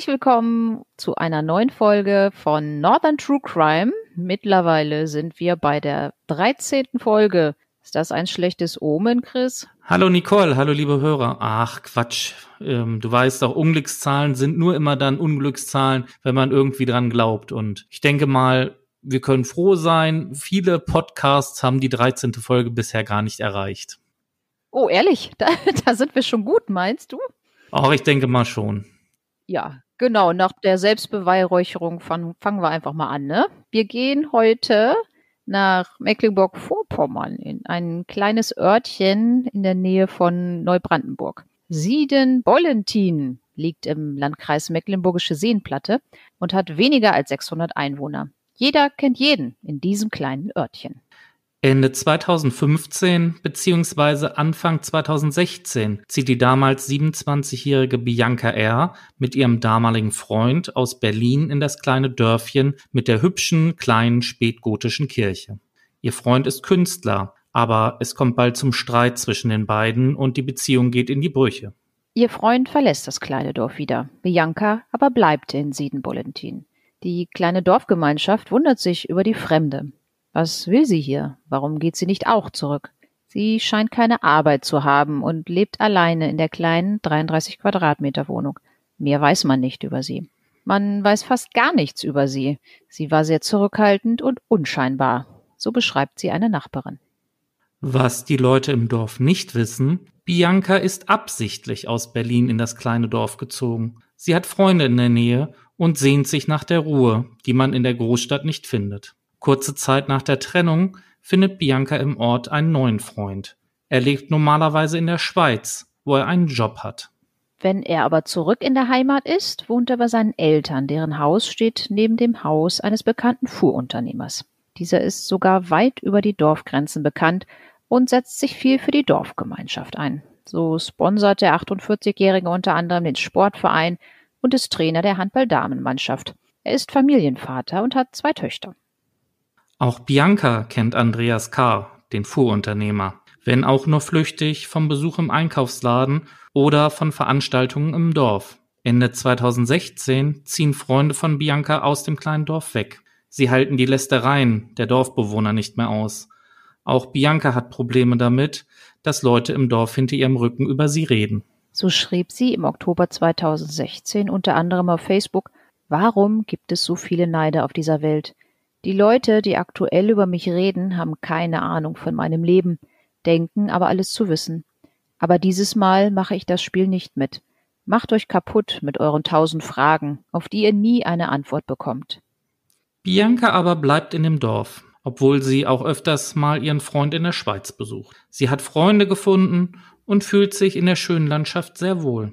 Herzlich willkommen zu einer neuen Folge von Northern True Crime. Mittlerweile sind wir bei der 13. Folge. Ist das ein schlechtes Omen, Chris? Hallo Nicole, hallo liebe Hörer. Ach Quatsch, ähm, du weißt doch, Unglückszahlen sind nur immer dann Unglückszahlen, wenn man irgendwie dran glaubt. Und ich denke mal, wir können froh sein, viele Podcasts haben die 13. Folge bisher gar nicht erreicht. Oh, ehrlich? Da, da sind wir schon gut, meinst du? Auch ich denke mal schon. Ja, genau. Nach der Selbstbeweihräucherung fangen, fangen wir einfach mal an. Ne? Wir gehen heute nach Mecklenburg-Vorpommern in ein kleines Örtchen in der Nähe von Neubrandenburg. Sieden-Bollentin liegt im Landkreis Mecklenburgische Seenplatte und hat weniger als 600 Einwohner. Jeder kennt jeden in diesem kleinen Örtchen. Ende 2015 bzw. Anfang 2016 zieht die damals 27-jährige Bianca R. mit ihrem damaligen Freund aus Berlin in das kleine Dörfchen mit der hübschen, kleinen spätgotischen Kirche. Ihr Freund ist Künstler, aber es kommt bald zum Streit zwischen den beiden und die Beziehung geht in die Brüche. Ihr Freund verlässt das kleine Dorf wieder. Bianca aber bleibt in Siedenbollentin. Die kleine Dorfgemeinschaft wundert sich über die Fremde. Was will sie hier? Warum geht sie nicht auch zurück? Sie scheint keine Arbeit zu haben und lebt alleine in der kleinen 33 Quadratmeter Wohnung. Mehr weiß man nicht über sie. Man weiß fast gar nichts über sie. Sie war sehr zurückhaltend und unscheinbar. So beschreibt sie eine Nachbarin. Was die Leute im Dorf nicht wissen, Bianca ist absichtlich aus Berlin in das kleine Dorf gezogen. Sie hat Freunde in der Nähe und sehnt sich nach der Ruhe, die man in der Großstadt nicht findet. Kurze Zeit nach der Trennung findet Bianca im Ort einen neuen Freund. Er lebt normalerweise in der Schweiz, wo er einen Job hat. Wenn er aber zurück in der Heimat ist, wohnt er bei seinen Eltern, deren Haus steht neben dem Haus eines bekannten Fuhrunternehmers. Dieser ist sogar weit über die Dorfgrenzen bekannt und setzt sich viel für die Dorfgemeinschaft ein. So sponsert der 48-Jährige unter anderem den Sportverein und ist Trainer der Handball-Damenmannschaft. Er ist Familienvater und hat zwei Töchter. Auch Bianca kennt Andreas K., den Fuhrunternehmer, wenn auch nur flüchtig vom Besuch im Einkaufsladen oder von Veranstaltungen im Dorf. Ende 2016 ziehen Freunde von Bianca aus dem kleinen Dorf weg. Sie halten die Lästereien der Dorfbewohner nicht mehr aus. Auch Bianca hat Probleme damit, dass Leute im Dorf hinter ihrem Rücken über sie reden. So schrieb sie im Oktober 2016 unter anderem auf Facebook, Warum gibt es so viele Neide auf dieser Welt? Die Leute, die aktuell über mich reden, haben keine Ahnung von meinem Leben, denken aber alles zu wissen. Aber dieses Mal mache ich das Spiel nicht mit. Macht euch kaputt mit euren tausend Fragen, auf die ihr nie eine Antwort bekommt. Bianca aber bleibt in dem Dorf, obwohl sie auch öfters mal ihren Freund in der Schweiz besucht. Sie hat Freunde gefunden und fühlt sich in der schönen Landschaft sehr wohl.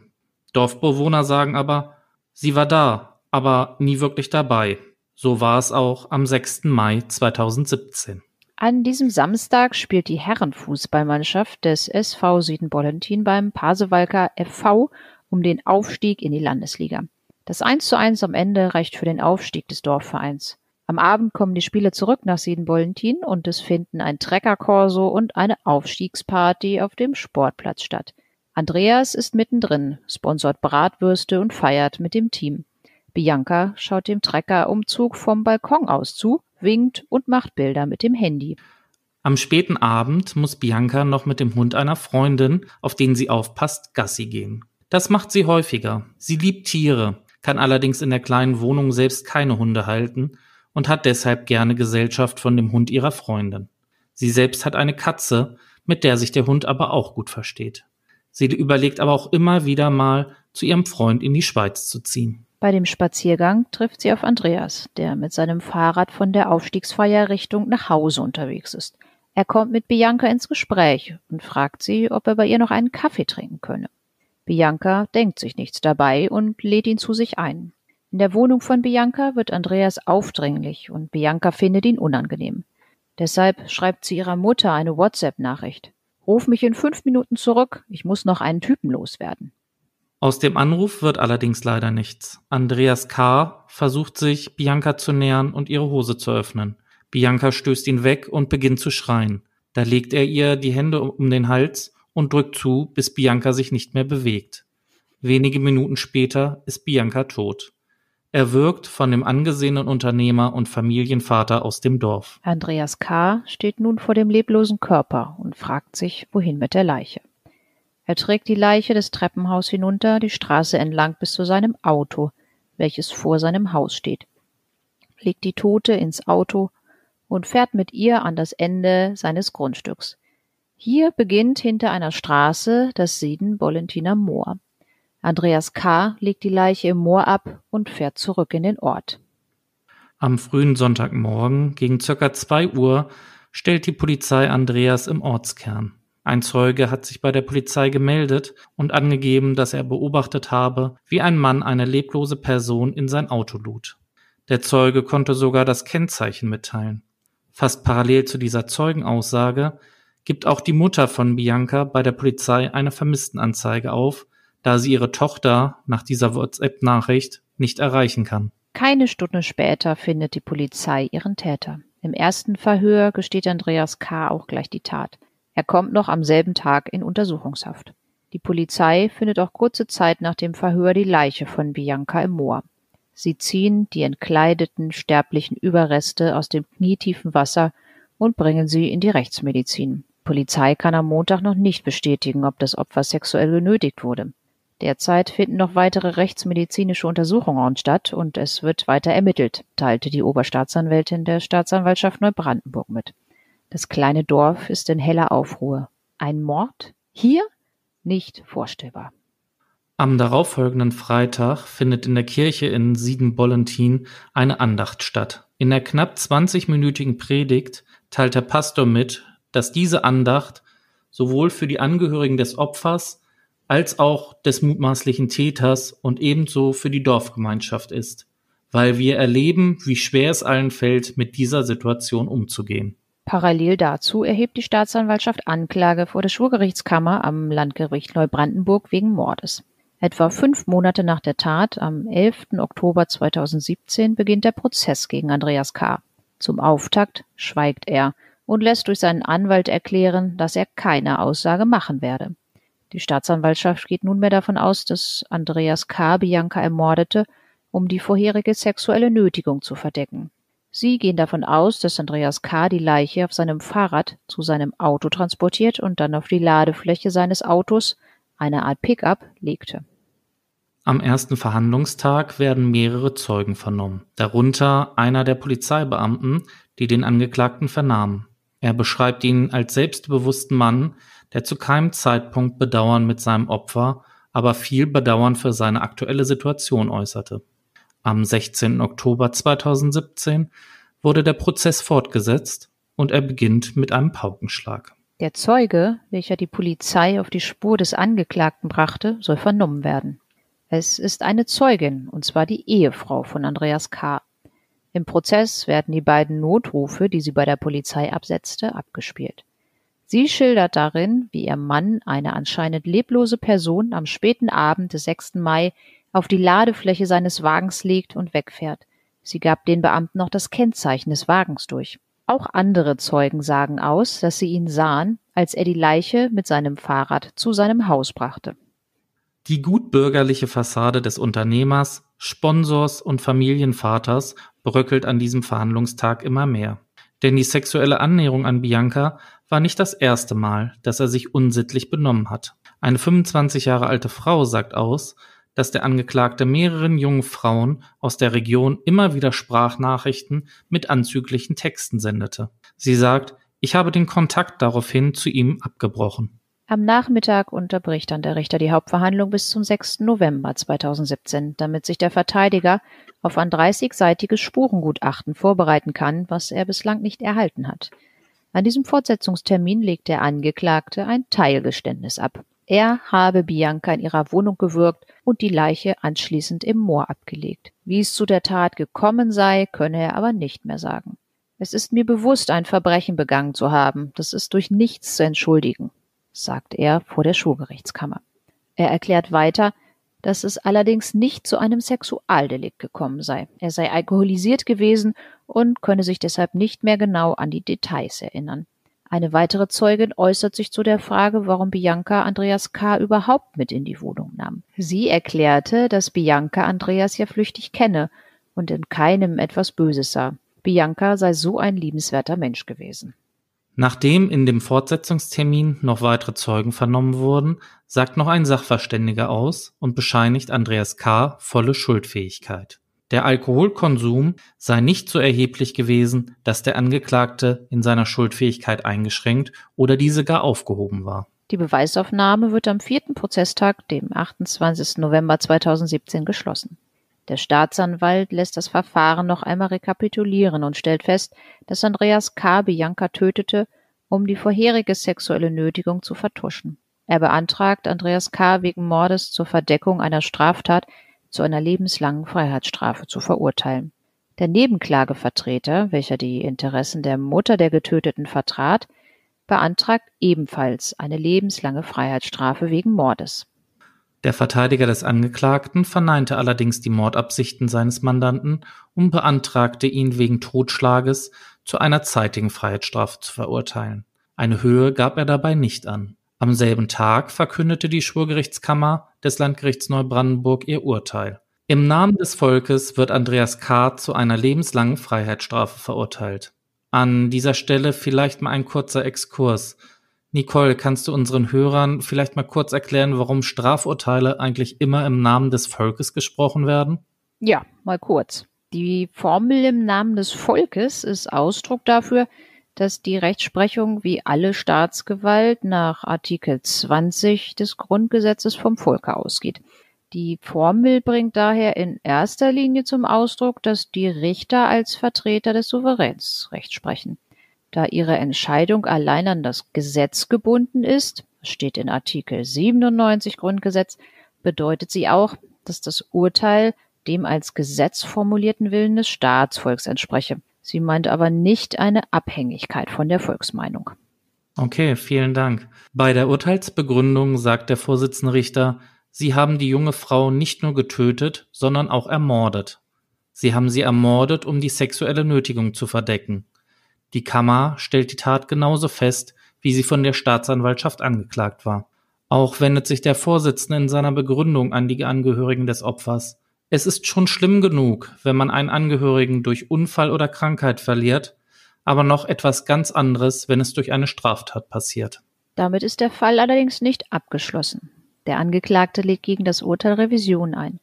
Dorfbewohner sagen aber, sie war da, aber nie wirklich dabei. So war es auch am 6. Mai 2017. An diesem Samstag spielt die Herrenfußballmannschaft des SV Südenbollentin beim Pasewalker FV um den Aufstieg in die Landesliga. Das 1 zu 1 am Ende reicht für den Aufstieg des Dorfvereins. Am Abend kommen die Spieler zurück nach Siedenbollentin und es finden ein Treckerkorso und eine Aufstiegsparty auf dem Sportplatz statt. Andreas ist mittendrin, sponsort Bratwürste und feiert mit dem Team. Bianca schaut dem Treckerumzug vom Balkon aus zu, winkt und macht Bilder mit dem Handy. Am späten Abend muss Bianca noch mit dem Hund einer Freundin, auf den sie aufpasst, Gassi gehen. Das macht sie häufiger. Sie liebt Tiere, kann allerdings in der kleinen Wohnung selbst keine Hunde halten und hat deshalb gerne Gesellschaft von dem Hund ihrer Freundin. Sie selbst hat eine Katze, mit der sich der Hund aber auch gut versteht. Sie überlegt aber auch immer wieder mal, zu ihrem Freund in die Schweiz zu ziehen. Bei dem Spaziergang trifft sie auf Andreas, der mit seinem Fahrrad von der Aufstiegsfeier Richtung nach Hause unterwegs ist. Er kommt mit Bianca ins Gespräch und fragt sie, ob er bei ihr noch einen Kaffee trinken könne. Bianca denkt sich nichts dabei und lädt ihn zu sich ein. In der Wohnung von Bianca wird Andreas aufdringlich und Bianca findet ihn unangenehm. Deshalb schreibt sie ihrer Mutter eine WhatsApp-Nachricht. Ruf mich in fünf Minuten zurück, ich muss noch einen Typen loswerden. Aus dem Anruf wird allerdings leider nichts. Andreas K. versucht sich, Bianca zu nähern und ihre Hose zu öffnen. Bianca stößt ihn weg und beginnt zu schreien. Da legt er ihr die Hände um den Hals und drückt zu, bis Bianca sich nicht mehr bewegt. Wenige Minuten später ist Bianca tot. Er wirkt von dem angesehenen Unternehmer und Familienvater aus dem Dorf. Andreas K. steht nun vor dem leblosen Körper und fragt sich, wohin mit der Leiche. Er trägt die Leiche des Treppenhaus hinunter, die Straße entlang bis zu seinem Auto, welches vor seinem Haus steht, legt die Tote ins Auto und fährt mit ihr an das Ende seines Grundstücks. Hier beginnt hinter einer Straße das Sieden-Bollentiner Moor. Andreas K. legt die Leiche im Moor ab und fährt zurück in den Ort. Am frühen Sonntagmorgen gegen circa zwei Uhr stellt die Polizei Andreas im Ortskern. Ein Zeuge hat sich bei der Polizei gemeldet und angegeben, dass er beobachtet habe, wie ein Mann eine leblose Person in sein Auto lud. Der Zeuge konnte sogar das Kennzeichen mitteilen. Fast parallel zu dieser Zeugenaussage gibt auch die Mutter von Bianca bei der Polizei eine Vermisstenanzeige auf, da sie ihre Tochter nach dieser WhatsApp-Nachricht nicht erreichen kann. Keine Stunde später findet die Polizei ihren Täter. Im ersten Verhör gesteht Andreas K. auch gleich die Tat. Er kommt noch am selben Tag in Untersuchungshaft. Die Polizei findet auch kurze Zeit nach dem Verhör die Leiche von Bianca im Moor. Sie ziehen die entkleideten sterblichen Überreste aus dem knietiefen Wasser und bringen sie in die Rechtsmedizin. Polizei kann am Montag noch nicht bestätigen, ob das Opfer sexuell genötigt wurde. Derzeit finden noch weitere rechtsmedizinische Untersuchungen statt und es wird weiter ermittelt, teilte die Oberstaatsanwältin der Staatsanwaltschaft Neubrandenburg mit. Das kleine Dorf ist in heller Aufruhr. Ein Mord? Hier? Nicht vorstellbar. Am darauffolgenden Freitag findet in der Kirche in Sieden-Bollentin eine Andacht statt. In der knapp 20-minütigen Predigt teilt der Pastor mit, dass diese Andacht sowohl für die Angehörigen des Opfers als auch des mutmaßlichen Täters und ebenso für die Dorfgemeinschaft ist, weil wir erleben, wie schwer es allen fällt, mit dieser Situation umzugehen. Parallel dazu erhebt die Staatsanwaltschaft Anklage vor der Schwurgerichtskammer am Landgericht Neubrandenburg wegen Mordes. Etwa fünf Monate nach der Tat, am 11. Oktober 2017, beginnt der Prozess gegen Andreas K. Zum Auftakt schweigt er und lässt durch seinen Anwalt erklären, dass er keine Aussage machen werde. Die Staatsanwaltschaft geht nunmehr davon aus, dass Andreas K. Bianca ermordete, um die vorherige sexuelle Nötigung zu verdecken. Sie gehen davon aus, dass Andreas K. die Leiche auf seinem Fahrrad zu seinem Auto transportiert und dann auf die Ladefläche seines Autos, eine Art Pickup, legte. Am ersten Verhandlungstag werden mehrere Zeugen vernommen, darunter einer der Polizeibeamten, die den Angeklagten vernahmen. Er beschreibt ihn als selbstbewussten Mann, der zu keinem Zeitpunkt Bedauern mit seinem Opfer, aber viel Bedauern für seine aktuelle Situation äußerte. Am 16. Oktober 2017 wurde der Prozess fortgesetzt und er beginnt mit einem Paukenschlag. Der Zeuge, welcher die Polizei auf die Spur des Angeklagten brachte, soll vernommen werden. Es ist eine Zeugin, und zwar die Ehefrau von Andreas K. Im Prozess werden die beiden Notrufe, die sie bei der Polizei absetzte, abgespielt. Sie schildert darin, wie ihr Mann eine anscheinend leblose Person am späten Abend des 6. Mai auf die Ladefläche seines Wagens legt und wegfährt. Sie gab den Beamten noch das Kennzeichen des Wagens durch. Auch andere Zeugen sagen aus, dass sie ihn sahen, als er die Leiche mit seinem Fahrrad zu seinem Haus brachte. Die gutbürgerliche Fassade des Unternehmers, Sponsors und Familienvaters bröckelt an diesem Verhandlungstag immer mehr. Denn die sexuelle Annäherung an Bianca war nicht das erste Mal, dass er sich unsittlich benommen hat. Eine 25 Jahre alte Frau sagt aus, dass der Angeklagte mehreren jungen Frauen aus der Region immer wieder Sprachnachrichten mit anzüglichen Texten sendete. Sie sagt, ich habe den Kontakt daraufhin zu ihm abgebrochen. Am Nachmittag unterbricht dann der Richter die Hauptverhandlung bis zum 6. November 2017, damit sich der Verteidiger auf ein 30-seitiges Spurengutachten vorbereiten kann, was er bislang nicht erhalten hat. An diesem Fortsetzungstermin legt der Angeklagte ein Teilgeständnis ab. Er habe Bianca in ihrer Wohnung gewürgt und die Leiche anschließend im Moor abgelegt. Wie es zu der Tat gekommen sei, könne er aber nicht mehr sagen. Es ist mir bewusst, ein Verbrechen begangen zu haben. Das ist durch nichts zu entschuldigen, sagt er vor der Schulgerichtskammer. Er erklärt weiter, dass es allerdings nicht zu einem Sexualdelikt gekommen sei. Er sei alkoholisiert gewesen und könne sich deshalb nicht mehr genau an die Details erinnern. Eine weitere Zeugin äußert sich zu der Frage, warum Bianca Andreas K. überhaupt mit in die Wohnung nahm. Sie erklärte, dass Bianca Andreas ja flüchtig kenne und in keinem etwas Böses sah. Bianca sei so ein liebenswerter Mensch gewesen. Nachdem in dem Fortsetzungstermin noch weitere Zeugen vernommen wurden, sagt noch ein Sachverständiger aus und bescheinigt Andreas K. volle Schuldfähigkeit. Der Alkoholkonsum sei nicht so erheblich gewesen, dass der Angeklagte in seiner Schuldfähigkeit eingeschränkt oder diese gar aufgehoben war. Die Beweisaufnahme wird am vierten Prozesstag, dem 28. November 2017, geschlossen. Der Staatsanwalt lässt das Verfahren noch einmal rekapitulieren und stellt fest, dass Andreas K. Bianca tötete, um die vorherige sexuelle Nötigung zu vertuschen. Er beantragt Andreas K. wegen Mordes zur Verdeckung einer Straftat zu einer lebenslangen Freiheitsstrafe zu verurteilen. Der Nebenklagevertreter, welcher die Interessen der Mutter der Getöteten vertrat, beantragt ebenfalls eine lebenslange Freiheitsstrafe wegen Mordes. Der Verteidiger des Angeklagten verneinte allerdings die Mordabsichten seines Mandanten und beantragte ihn wegen Totschlages zu einer zeitigen Freiheitsstrafe zu verurteilen. Eine Höhe gab er dabei nicht an. Am selben Tag verkündete die Schwurgerichtskammer des Landgerichts Neubrandenburg ihr Urteil. Im Namen des Volkes wird Andreas K. zu einer lebenslangen Freiheitsstrafe verurteilt. An dieser Stelle vielleicht mal ein kurzer Exkurs. Nicole, kannst du unseren Hörern vielleicht mal kurz erklären, warum Strafurteile eigentlich immer im Namen des Volkes gesprochen werden? Ja, mal kurz. Die Formel im Namen des Volkes ist Ausdruck dafür, dass die Rechtsprechung wie alle Staatsgewalt nach Artikel 20 des Grundgesetzes vom Volke ausgeht. Die Formel bringt daher in erster Linie zum Ausdruck, dass die Richter als Vertreter des Souveräns Recht sprechen. Da ihre Entscheidung allein an das Gesetz gebunden ist, steht in Artikel 97 Grundgesetz, bedeutet sie auch, dass das Urteil dem als Gesetz formulierten Willen des Staatsvolks entspreche. Sie meint aber nicht eine Abhängigkeit von der Volksmeinung. Okay, vielen Dank. Bei der Urteilsbegründung sagt der Vorsitzende Richter, Sie haben die junge Frau nicht nur getötet, sondern auch ermordet. Sie haben sie ermordet, um die sexuelle Nötigung zu verdecken. Die Kammer stellt die Tat genauso fest, wie sie von der Staatsanwaltschaft angeklagt war. Auch wendet sich der Vorsitzende in seiner Begründung an die Angehörigen des Opfers. Es ist schon schlimm genug, wenn man einen Angehörigen durch Unfall oder Krankheit verliert, aber noch etwas ganz anderes, wenn es durch eine Straftat passiert. Damit ist der Fall allerdings nicht abgeschlossen. Der Angeklagte legt gegen das Urteil Revision ein.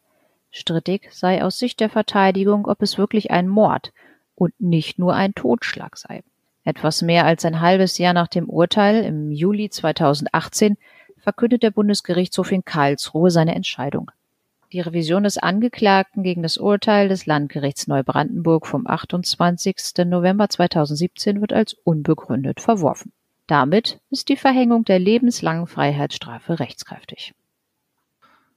Strittig sei aus Sicht der Verteidigung, ob es wirklich ein Mord und nicht nur ein Totschlag sei. Etwas mehr als ein halbes Jahr nach dem Urteil im Juli 2018 verkündet der Bundesgerichtshof in Karlsruhe seine Entscheidung. Die Revision des Angeklagten gegen das Urteil des Landgerichts Neubrandenburg vom 28. November 2017 wird als unbegründet verworfen. Damit ist die Verhängung der lebenslangen Freiheitsstrafe rechtskräftig.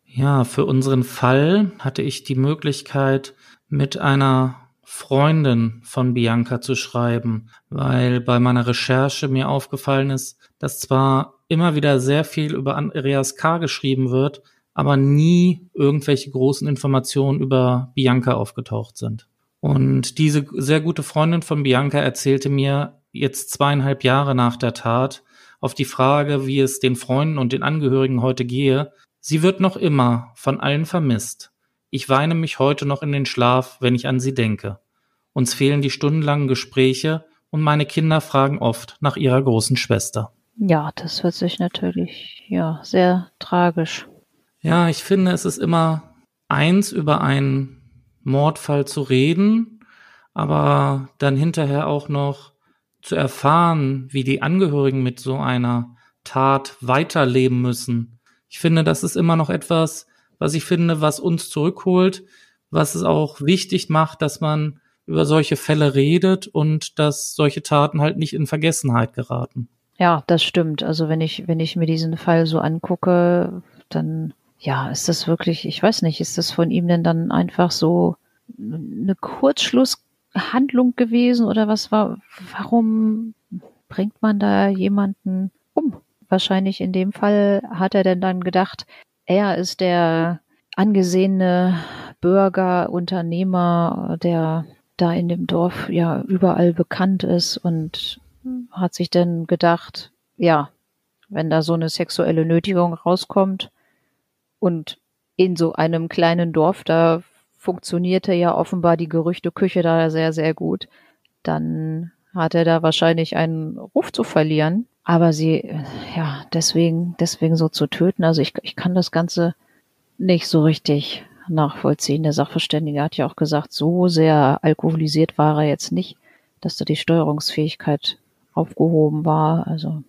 Ja, für unseren Fall hatte ich die Möglichkeit, mit einer Freundin von Bianca zu schreiben, weil bei meiner Recherche mir aufgefallen ist, dass zwar immer wieder sehr viel über Andreas K. geschrieben wird, aber nie irgendwelche großen Informationen über Bianca aufgetaucht sind. Und diese sehr gute Freundin von Bianca erzählte mir jetzt zweieinhalb Jahre nach der Tat auf die Frage, wie es den Freunden und den Angehörigen heute gehe, sie wird noch immer von allen vermisst. Ich weine mich heute noch in den Schlaf, wenn ich an sie denke. Uns fehlen die stundenlangen Gespräche und meine Kinder fragen oft nach ihrer großen Schwester. Ja, das hört sich natürlich ja sehr tragisch ja, ich finde, es ist immer eins, über einen Mordfall zu reden, aber dann hinterher auch noch zu erfahren, wie die Angehörigen mit so einer Tat weiterleben müssen. Ich finde, das ist immer noch etwas, was ich finde, was uns zurückholt, was es auch wichtig macht, dass man über solche Fälle redet und dass solche Taten halt nicht in Vergessenheit geraten. Ja, das stimmt. Also wenn ich, wenn ich mir diesen Fall so angucke, dann ja, ist das wirklich, ich weiß nicht, ist das von ihm denn dann einfach so eine Kurzschlusshandlung gewesen oder was war, warum bringt man da jemanden um? Wahrscheinlich in dem Fall hat er denn dann gedacht, er ist der angesehene Bürger, Unternehmer, der da in dem Dorf ja überall bekannt ist und hat sich dann gedacht, ja, wenn da so eine sexuelle Nötigung rauskommt und in so einem kleinen Dorf, da funktionierte ja offenbar die Gerüchteküche da sehr, sehr gut, dann hat er da wahrscheinlich einen Ruf zu verlieren. Aber sie, ja, deswegen, deswegen so zu töten, also ich, ich kann das Ganze nicht so richtig nachvollziehen. Der Sachverständige hat ja auch gesagt, so sehr alkoholisiert war er jetzt nicht, dass da die Steuerungsfähigkeit aufgehoben war. Also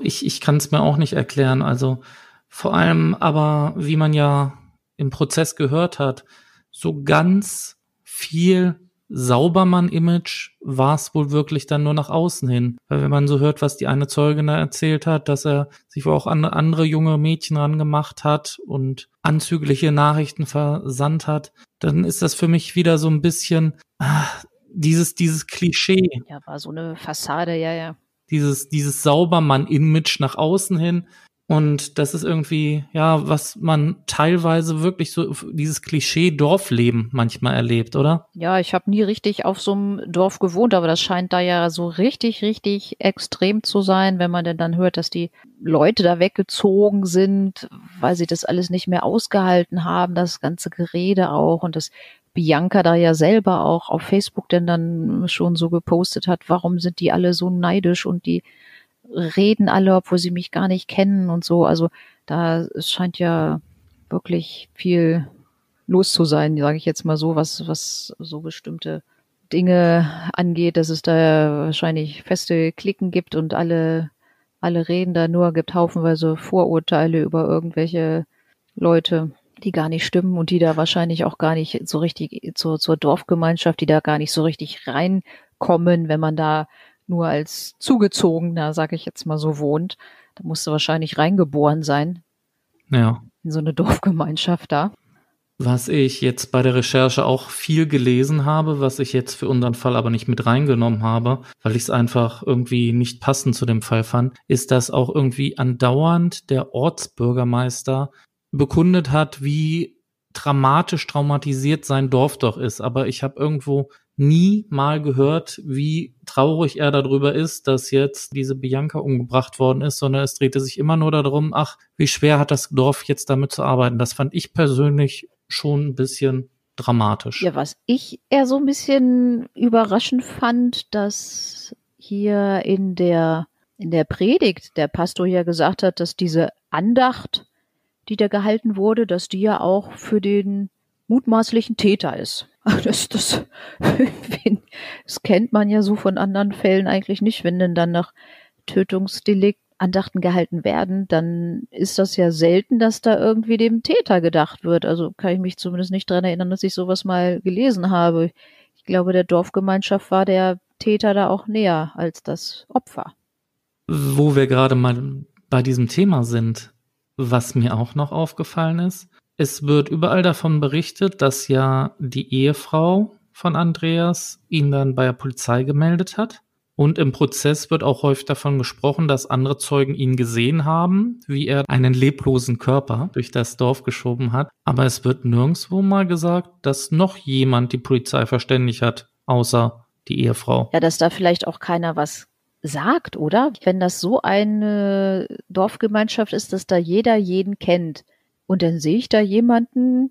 ich, ich kann es mir auch nicht erklären. Also vor allem aber, wie man ja im Prozess gehört hat, so ganz viel Saubermann-Image war es wohl wirklich dann nur nach außen hin. Weil wenn man so hört, was die eine Zeugin da erzählt hat, dass er sich wohl auch an andere junge Mädchen rangemacht hat und anzügliche Nachrichten versandt hat, dann ist das für mich wieder so ein bisschen ah, dieses, dieses Klischee. Ja, war so eine Fassade, ja, ja. Dieses, dieses Saubermann-Image nach außen hin. Und das ist irgendwie, ja, was man teilweise wirklich so, dieses Klischee Dorfleben manchmal erlebt, oder? Ja, ich habe nie richtig auf so einem Dorf gewohnt, aber das scheint da ja so richtig, richtig extrem zu sein, wenn man denn dann hört, dass die Leute da weggezogen sind, weil sie das alles nicht mehr ausgehalten haben, das ganze Gerede auch und das Bianca da ja selber auch auf Facebook denn dann schon so gepostet hat, warum sind die alle so neidisch und die reden alle, obwohl sie mich gar nicht kennen und so. Also da scheint ja wirklich viel los zu sein, sage ich jetzt mal so, was, was so bestimmte Dinge angeht, dass es da wahrscheinlich feste Klicken gibt und alle, alle reden da nur, gibt haufenweise Vorurteile über irgendwelche Leute, die gar nicht stimmen und die da wahrscheinlich auch gar nicht so richtig zur, zur Dorfgemeinschaft, die da gar nicht so richtig reinkommen, wenn man da nur als Zugezogener, sage ich jetzt mal so, wohnt. Da musst du wahrscheinlich reingeboren sein. Ja. In so eine Dorfgemeinschaft da. Was ich jetzt bei der Recherche auch viel gelesen habe, was ich jetzt für unseren Fall aber nicht mit reingenommen habe, weil ich es einfach irgendwie nicht passend zu dem Fall fand, ist, dass auch irgendwie andauernd der Ortsbürgermeister bekundet hat, wie dramatisch traumatisiert sein Dorf doch ist. Aber ich habe irgendwo nie mal gehört, wie traurig er darüber ist, dass jetzt diese Bianca umgebracht worden ist, sondern es drehte sich immer nur darum, ach, wie schwer hat das Dorf jetzt damit zu arbeiten. Das fand ich persönlich schon ein bisschen dramatisch. Ja, was ich eher so ein bisschen überraschend fand, dass hier in der, in der Predigt der Pastor ja gesagt hat, dass diese Andacht, die da gehalten wurde, dass die ja auch für den mutmaßlichen Täter ist. Das, das, das kennt man ja so von anderen Fällen eigentlich nicht. Wenn denn dann nach Tötungsdelikt Andachten gehalten werden, dann ist das ja selten, dass da irgendwie dem Täter gedacht wird. Also kann ich mich zumindest nicht dran erinnern, dass ich sowas mal gelesen habe. Ich glaube, der Dorfgemeinschaft war der Täter da auch näher als das Opfer. Wo wir gerade mal bei diesem Thema sind, was mir auch noch aufgefallen ist, es wird überall davon berichtet, dass ja die Ehefrau von Andreas ihn dann bei der Polizei gemeldet hat. Und im Prozess wird auch häufig davon gesprochen, dass andere Zeugen ihn gesehen haben, wie er einen leblosen Körper durch das Dorf geschoben hat. Aber es wird nirgendwo mal gesagt, dass noch jemand die Polizei verständigt hat, außer die Ehefrau. Ja, dass da vielleicht auch keiner was sagt, oder? Wenn das so eine Dorfgemeinschaft ist, dass da jeder jeden kennt, und dann sehe ich da jemanden,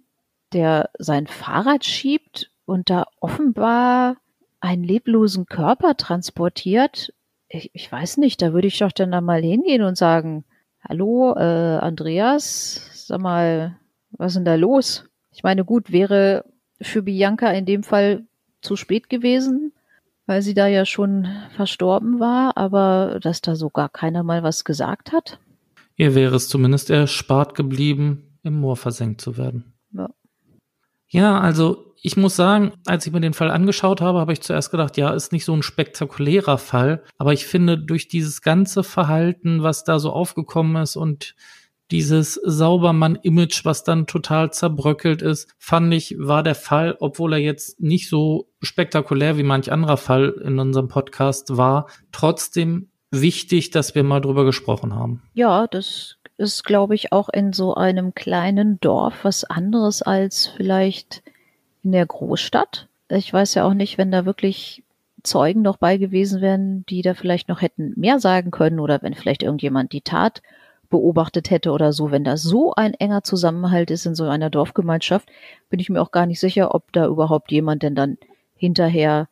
der sein Fahrrad schiebt und da offenbar einen leblosen Körper transportiert. Ich, ich weiß nicht, da würde ich doch dann da mal hingehen und sagen, hallo, äh, Andreas, sag mal, was ist denn da los? Ich meine, gut, wäre für Bianca in dem Fall zu spät gewesen, weil sie da ja schon verstorben war, aber dass da so gar keiner mal was gesagt hat. Ihr wäre es zumindest erspart geblieben, im Moor versenkt zu werden. Ja. Ja, also ich muss sagen, als ich mir den Fall angeschaut habe, habe ich zuerst gedacht, ja, ist nicht so ein spektakulärer Fall, aber ich finde durch dieses ganze Verhalten, was da so aufgekommen ist und dieses Saubermann-Image, was dann total zerbröckelt ist, fand ich, war der Fall, obwohl er jetzt nicht so spektakulär wie manch anderer Fall in unserem Podcast war, trotzdem wichtig, dass wir mal drüber gesprochen haben. Ja, das ist, glaube ich, auch in so einem kleinen Dorf was anderes als vielleicht in der Großstadt. Ich weiß ja auch nicht, wenn da wirklich Zeugen noch bei gewesen wären, die da vielleicht noch hätten mehr sagen können oder wenn vielleicht irgendjemand die Tat beobachtet hätte oder so, wenn da so ein enger Zusammenhalt ist in so einer Dorfgemeinschaft, bin ich mir auch gar nicht sicher, ob da überhaupt jemand denn dann hinterher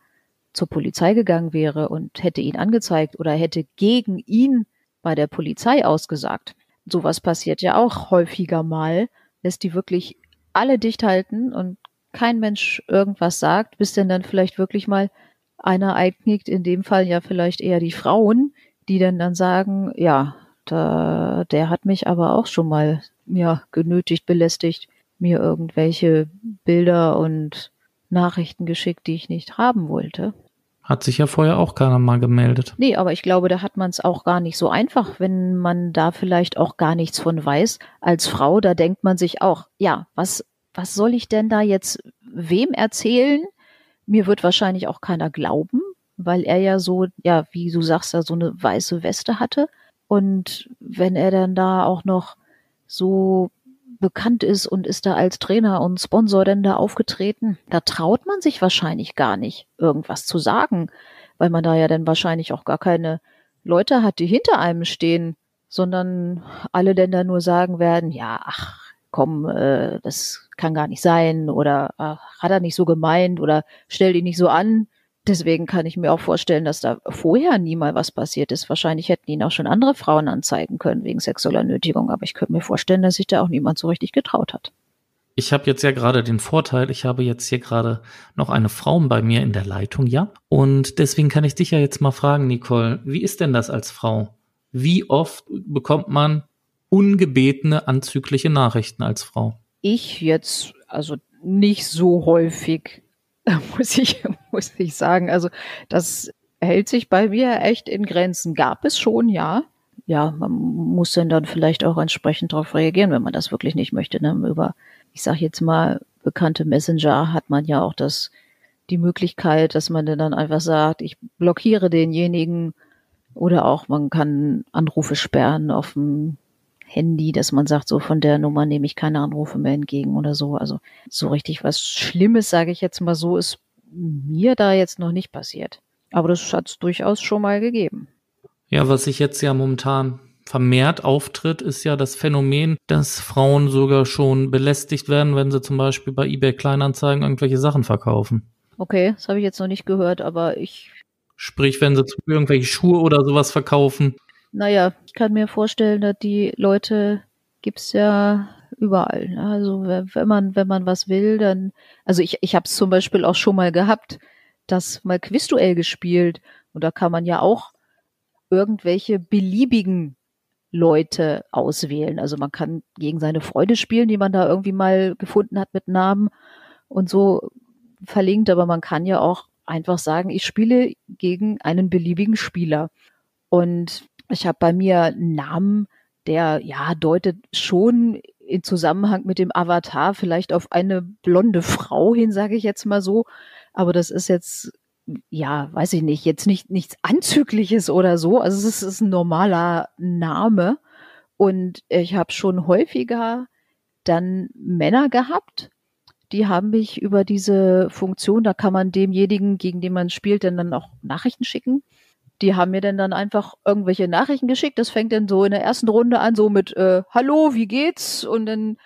zur Polizei gegangen wäre und hätte ihn angezeigt oder hätte gegen ihn bei der Polizei ausgesagt. Sowas passiert ja auch häufiger mal, lässt die wirklich alle dicht halten und kein Mensch irgendwas sagt, bis denn dann vielleicht wirklich mal einer einknickt, in dem Fall ja vielleicht eher die Frauen, die dann dann sagen, ja, da, der hat mich aber auch schon mal, ja, genötigt, belästigt, mir irgendwelche Bilder und Nachrichten geschickt, die ich nicht haben wollte. Hat sich ja vorher auch keiner mal gemeldet. Nee, aber ich glaube, da hat man es auch gar nicht so einfach, wenn man da vielleicht auch gar nichts von weiß. Als Frau, da denkt man sich auch, ja, was, was soll ich denn da jetzt wem erzählen? Mir wird wahrscheinlich auch keiner glauben, weil er ja so, ja, wie du sagst, da so eine weiße Weste hatte. Und wenn er dann da auch noch so bekannt ist und ist da als Trainer und Sponsor denn da aufgetreten, da traut man sich wahrscheinlich gar nicht, irgendwas zu sagen, weil man da ja dann wahrscheinlich auch gar keine Leute hat, die hinter einem stehen, sondern alle denn da nur sagen werden, ja, ach, komm, äh, das kann gar nicht sein oder ach, hat er nicht so gemeint oder stell dich nicht so an. Deswegen kann ich mir auch vorstellen, dass da vorher nie mal was passiert ist. Wahrscheinlich hätten ihn auch schon andere Frauen anzeigen können wegen sexueller Nötigung, aber ich könnte mir vorstellen, dass sich da auch niemand so richtig getraut hat. Ich habe jetzt ja gerade den Vorteil, ich habe jetzt hier gerade noch eine Frau bei mir in der Leitung, ja? Und deswegen kann ich dich ja jetzt mal fragen, Nicole, wie ist denn das als Frau? Wie oft bekommt man ungebetene anzügliche Nachrichten als Frau? Ich jetzt, also nicht so häufig. muss ich, muss ich sagen. Also das hält sich bei mir echt in Grenzen. Gab es schon, ja. Ja, man muss dann dann vielleicht auch entsprechend darauf reagieren, wenn man das wirklich nicht möchte. Ne? Über, ich sage jetzt mal, bekannte Messenger hat man ja auch das, die Möglichkeit, dass man dann einfach sagt, ich blockiere denjenigen oder auch man kann Anrufe sperren auf dem Handy, dass man sagt, so von der Nummer nehme ich keine Anrufe mehr entgegen oder so. Also so richtig was Schlimmes, sage ich jetzt mal so, ist mir da jetzt noch nicht passiert. Aber das hat es durchaus schon mal gegeben. Ja, was sich jetzt ja momentan vermehrt auftritt, ist ja das Phänomen, dass Frauen sogar schon belästigt werden, wenn sie zum Beispiel bei eBay Kleinanzeigen irgendwelche Sachen verkaufen. Okay, das habe ich jetzt noch nicht gehört, aber ich. Sprich, wenn sie irgendwelche Schuhe oder sowas verkaufen, naja, ich kann mir vorstellen, dass die Leute gibt's ja überall. Ne? Also wenn man, wenn man was will, dann, also ich, ich habe es zum Beispiel auch schon mal gehabt, das mal Quizduell gespielt und da kann man ja auch irgendwelche beliebigen Leute auswählen. Also man kann gegen seine Freunde spielen, die man da irgendwie mal gefunden hat mit Namen und so verlinkt, aber man kann ja auch einfach sagen, ich spiele gegen einen beliebigen Spieler. Und ich habe bei mir einen Namen, der ja deutet schon in Zusammenhang mit dem Avatar vielleicht auf eine blonde Frau hin, sage ich jetzt mal so. Aber das ist jetzt, ja, weiß ich nicht, jetzt nicht nichts Anzügliches oder so. Also es ist, ein normaler Name. Und ich habe schon häufiger dann Männer gehabt, die haben mich über diese Funktion, da kann man demjenigen, gegen den man spielt, dann, dann auch Nachrichten schicken die haben mir dann dann einfach irgendwelche Nachrichten geschickt. Das fängt dann so in der ersten Runde an, so mit äh, Hallo, wie geht's? Und dann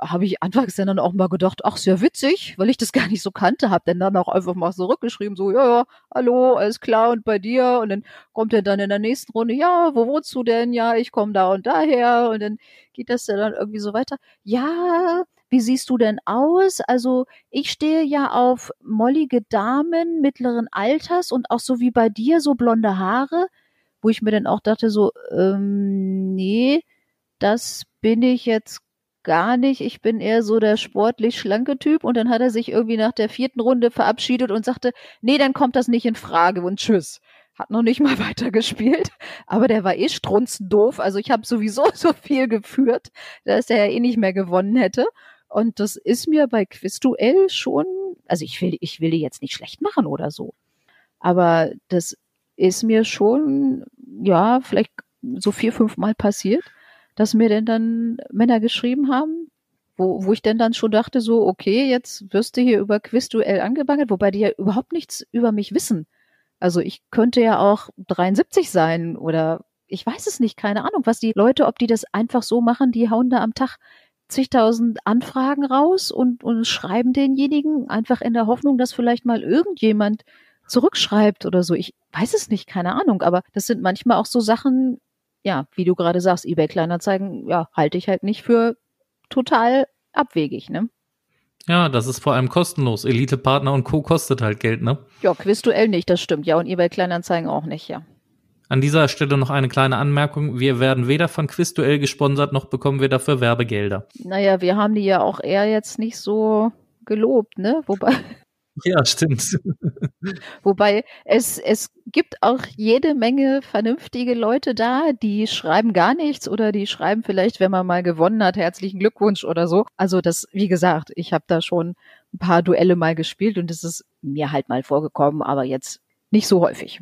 habe ich anfangs dann auch mal gedacht, ach, sehr witzig, weil ich das gar nicht so kannte, habe dann dann auch einfach mal zurückgeschrieben, so, ja, ja, hallo, alles klar und bei dir? Und dann kommt er dann in der nächsten Runde, ja, wo wohnst du denn? Ja, ich komme da und daher. Und dann geht das dann irgendwie so weiter. Ja, wie siehst du denn aus? Also ich stehe ja auf mollige Damen mittleren Alters und auch so wie bei dir so blonde Haare, wo ich mir dann auch dachte so, ähm, nee, das bin ich jetzt gar nicht. Ich bin eher so der sportlich schlanke Typ. Und dann hat er sich irgendwie nach der vierten Runde verabschiedet und sagte, nee, dann kommt das nicht in Frage und tschüss. Hat noch nicht mal weitergespielt, aber der war eh strunzdoof. Also ich habe sowieso so viel geführt, dass er ja eh nicht mehr gewonnen hätte. Und das ist mir bei Quizduell schon, also ich will, ich will die jetzt nicht schlecht machen oder so. Aber das ist mir schon, ja, vielleicht so vier, fünf Mal passiert, dass mir denn dann Männer geschrieben haben, wo, wo ich denn dann schon dachte, so, okay, jetzt wirst du hier über Quizduell angebangelt, wobei die ja überhaupt nichts über mich wissen. Also ich könnte ja auch 73 sein oder ich weiß es nicht, keine Ahnung, was die Leute, ob die das einfach so machen, die hauen da am Tag zigtausend Anfragen raus und, und schreiben denjenigen einfach in der Hoffnung, dass vielleicht mal irgendjemand zurückschreibt oder so. Ich weiß es nicht, keine Ahnung, aber das sind manchmal auch so Sachen, ja, wie du gerade sagst, eBay Kleinanzeigen, ja, halte ich halt nicht für total abwegig, ne? Ja, das ist vor allem kostenlos. Elite-Partner und Co. kostet halt Geld, ne? Ja, Quizduell nicht, das stimmt. Ja, und eBay Kleinanzeigen auch nicht, ja. An dieser Stelle noch eine kleine Anmerkung. Wir werden weder von Quizduell gesponsert, noch bekommen wir dafür Werbegelder. Naja, wir haben die ja auch eher jetzt nicht so gelobt, ne? Wobei. Ja, stimmt. Wobei es, es gibt auch jede Menge vernünftige Leute da, die schreiben gar nichts oder die schreiben vielleicht, wenn man mal gewonnen hat, herzlichen Glückwunsch oder so. Also das, wie gesagt, ich habe da schon ein paar Duelle mal gespielt und es ist mir halt mal vorgekommen, aber jetzt nicht so häufig.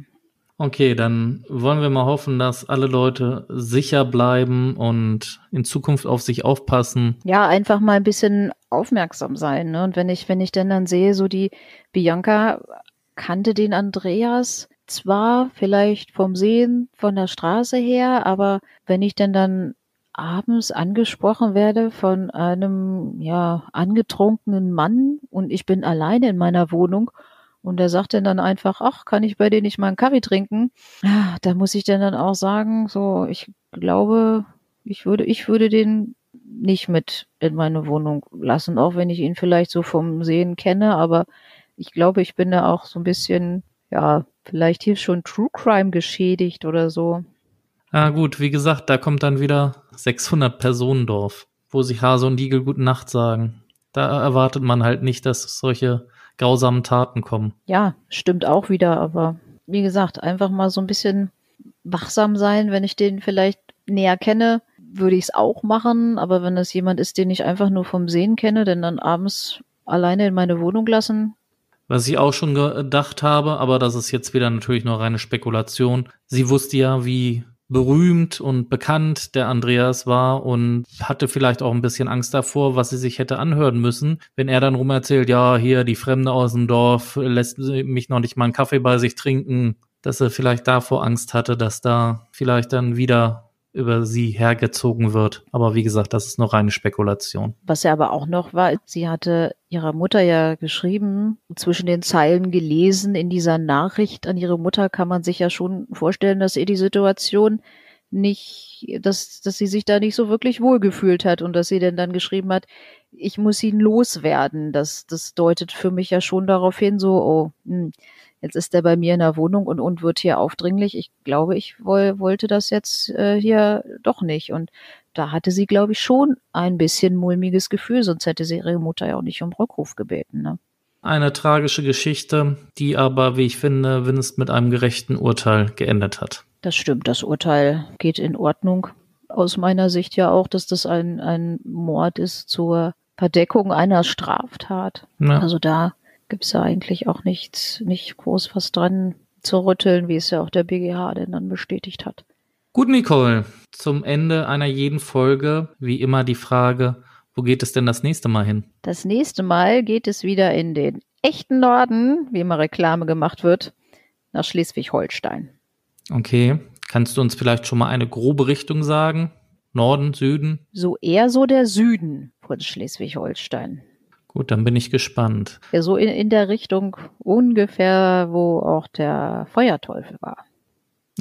Okay, dann wollen wir mal hoffen, dass alle Leute sicher bleiben und in Zukunft auf sich aufpassen. Ja, einfach mal ein bisschen aufmerksam sein. Ne? Und wenn ich, wenn ich denn dann sehe, so die Bianca kannte den Andreas zwar vielleicht vom Sehen von der Straße her, aber wenn ich denn dann abends angesprochen werde von einem ja angetrunkenen Mann und ich bin alleine in meiner Wohnung und er sagt dann einfach, ach, kann ich bei dir nicht mal einen Kaffee trinken? Ja, da muss ich dann dann auch sagen, so, ich glaube, ich würde, ich würde den nicht mit in meine Wohnung lassen, auch wenn ich ihn vielleicht so vom Sehen kenne, aber ich glaube, ich bin da auch so ein bisschen, ja, vielleicht hier schon True Crime geschädigt oder so. Ja, gut, wie gesagt, da kommt dann wieder 600 Personendorf, wo sich Hase und Igel gute Nacht sagen. Da erwartet man halt nicht, dass solche grausamen Taten kommen. Ja, stimmt auch wieder, aber wie gesagt, einfach mal so ein bisschen wachsam sein, wenn ich den vielleicht näher kenne, würde ich es auch machen, aber wenn das jemand ist, den ich einfach nur vom Sehen kenne, denn dann abends alleine in meine Wohnung lassen. Was ich auch schon gedacht habe, aber das ist jetzt wieder natürlich nur reine Spekulation. Sie wusste ja, wie berühmt und bekannt der Andreas war und hatte vielleicht auch ein bisschen Angst davor, was sie sich hätte anhören müssen, wenn er dann rumerzählt, ja, hier die Fremde aus dem Dorf lässt mich noch nicht mal einen Kaffee bei sich trinken, dass er vielleicht davor Angst hatte, dass da vielleicht dann wieder über sie hergezogen wird. Aber wie gesagt, das ist noch reine Spekulation. Was ja aber auch noch war, sie hatte ihrer Mutter ja geschrieben, zwischen den Zeilen gelesen in dieser Nachricht an ihre Mutter kann man sich ja schon vorstellen, dass ihr die Situation nicht, dass, dass sie sich da nicht so wirklich wohlgefühlt hat und dass sie denn dann geschrieben hat, ich muss ihn loswerden. Das, das deutet für mich ja schon darauf hin, so, oh, hm, Jetzt ist er bei mir in der Wohnung und, und wird hier aufdringlich. Ich glaube, ich woll, wollte das jetzt äh, hier doch nicht. Und da hatte sie, glaube ich, schon ein bisschen mulmiges Gefühl, sonst hätte sie ihre Mutter ja auch nicht um Rückruf gebeten. Ne? Eine tragische Geschichte, die aber, wie ich finde, Vince mit einem gerechten Urteil geendet hat. Das stimmt, das Urteil geht in Ordnung. Aus meiner Sicht ja auch, dass das ein, ein Mord ist zur Verdeckung einer Straftat. Ja. Also da gibt es ja eigentlich auch nichts, nicht groß was dran zu rütteln, wie es ja auch der BGH denn dann bestätigt hat. Gut, Nicole. Zum Ende einer jeden Folge, wie immer, die Frage, wo geht es denn das nächste Mal hin? Das nächste Mal geht es wieder in den echten Norden, wie immer Reklame gemacht wird, nach Schleswig-Holstein. Okay. Kannst du uns vielleicht schon mal eine grobe Richtung sagen? Norden, Süden? So eher so der Süden von Schleswig-Holstein. Gut, dann bin ich gespannt. Ja, so in, in der Richtung ungefähr, wo auch der Feuerteufel war.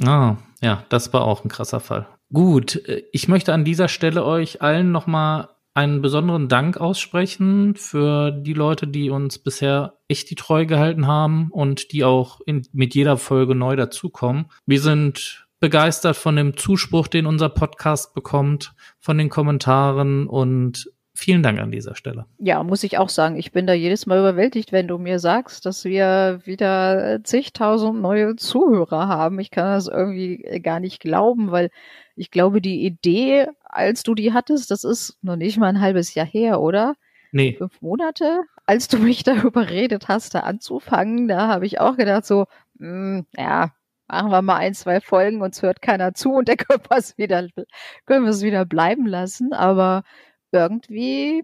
Ah, ja, das war auch ein krasser Fall. Gut, äh, ich möchte an dieser Stelle euch allen nochmal einen besonderen Dank aussprechen für die Leute, die uns bisher echt die Treue gehalten haben und die auch in, mit jeder Folge neu dazukommen. Wir sind begeistert von dem Zuspruch, den unser Podcast bekommt, von den Kommentaren und Vielen Dank an dieser Stelle. Ja, muss ich auch sagen. Ich bin da jedes Mal überwältigt, wenn du mir sagst, dass wir wieder zigtausend neue Zuhörer haben. Ich kann das irgendwie gar nicht glauben, weil ich glaube, die Idee, als du die hattest, das ist noch nicht mal ein halbes Jahr her, oder? Nee. Fünf Monate? Als du mich da überredet hast, da anzufangen, da habe ich auch gedacht so, mh, hm, ja, machen wir mal ein, zwei Folgen, uns hört keiner zu und dann können wir es wieder, können wir es wieder bleiben lassen. Aber irgendwie.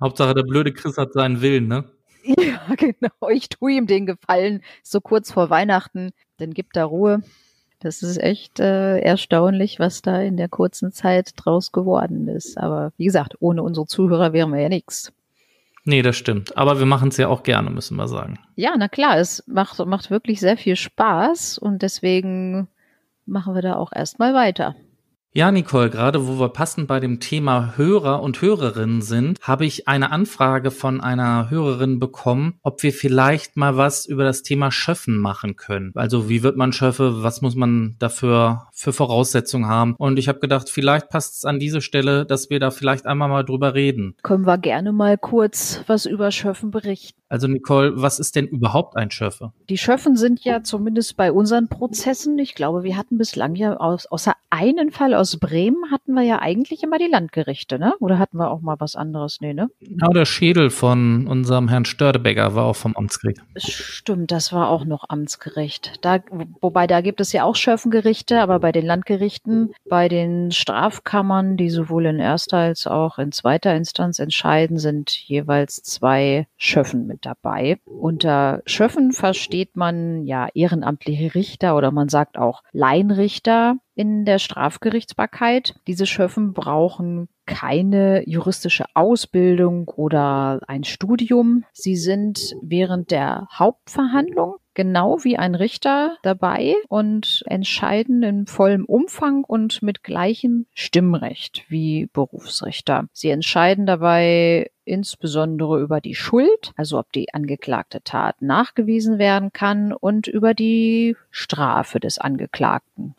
Hauptsache, der blöde Chris hat seinen Willen, ne? Ja, genau. Ich tue ihm den Gefallen, so kurz vor Weihnachten. dann gibt da Ruhe. Das ist echt äh, erstaunlich, was da in der kurzen Zeit draus geworden ist. Aber wie gesagt, ohne unsere Zuhörer wären wir ja nichts. Nee, das stimmt. Aber wir machen es ja auch gerne, müssen wir sagen. Ja, na klar, es macht, macht wirklich sehr viel Spaß und deswegen machen wir da auch erstmal weiter. Ja, Nicole, gerade wo wir passend bei dem Thema Hörer und Hörerinnen sind, habe ich eine Anfrage von einer Hörerin bekommen, ob wir vielleicht mal was über das Thema Schöffen machen können. Also wie wird man Schöffe, was muss man dafür für Voraussetzungen haben? Und ich habe gedacht, vielleicht passt es an diese Stelle, dass wir da vielleicht einmal mal drüber reden. Können wir gerne mal kurz was über Schöffen berichten. Also Nicole, was ist denn überhaupt ein Schöffe? Die Schöffen sind ja zumindest bei unseren Prozessen, ich glaube, wir hatten bislang ja aus, außer einen Fall aus Bremen hatten wir ja eigentlich immer die Landgerichte, ne? Oder hatten wir auch mal was anderes? Nee, ne? Genau, der Schädel von unserem Herrn Stördebecker war auch vom Amtsgericht. Stimmt, das war auch noch Amtsgericht. Da, wobei da gibt es ja auch Schöffengerichte, aber bei den Landgerichten, bei den Strafkammern, die sowohl in erster als auch in zweiter Instanz entscheiden, sind jeweils zwei Schöffen mit dabei. Unter Schöffen versteht man ja ehrenamtliche Richter oder man sagt auch Laienrichter in der Strafgerichtsbarkeit. Diese Schöffen brauchen keine juristische Ausbildung oder ein Studium. Sie sind während der Hauptverhandlung genau wie ein Richter dabei und entscheiden in vollem Umfang und mit gleichem Stimmrecht wie Berufsrichter. Sie entscheiden dabei insbesondere über die Schuld, also ob die angeklagte Tat nachgewiesen werden kann und über die Strafe des Angeklagten,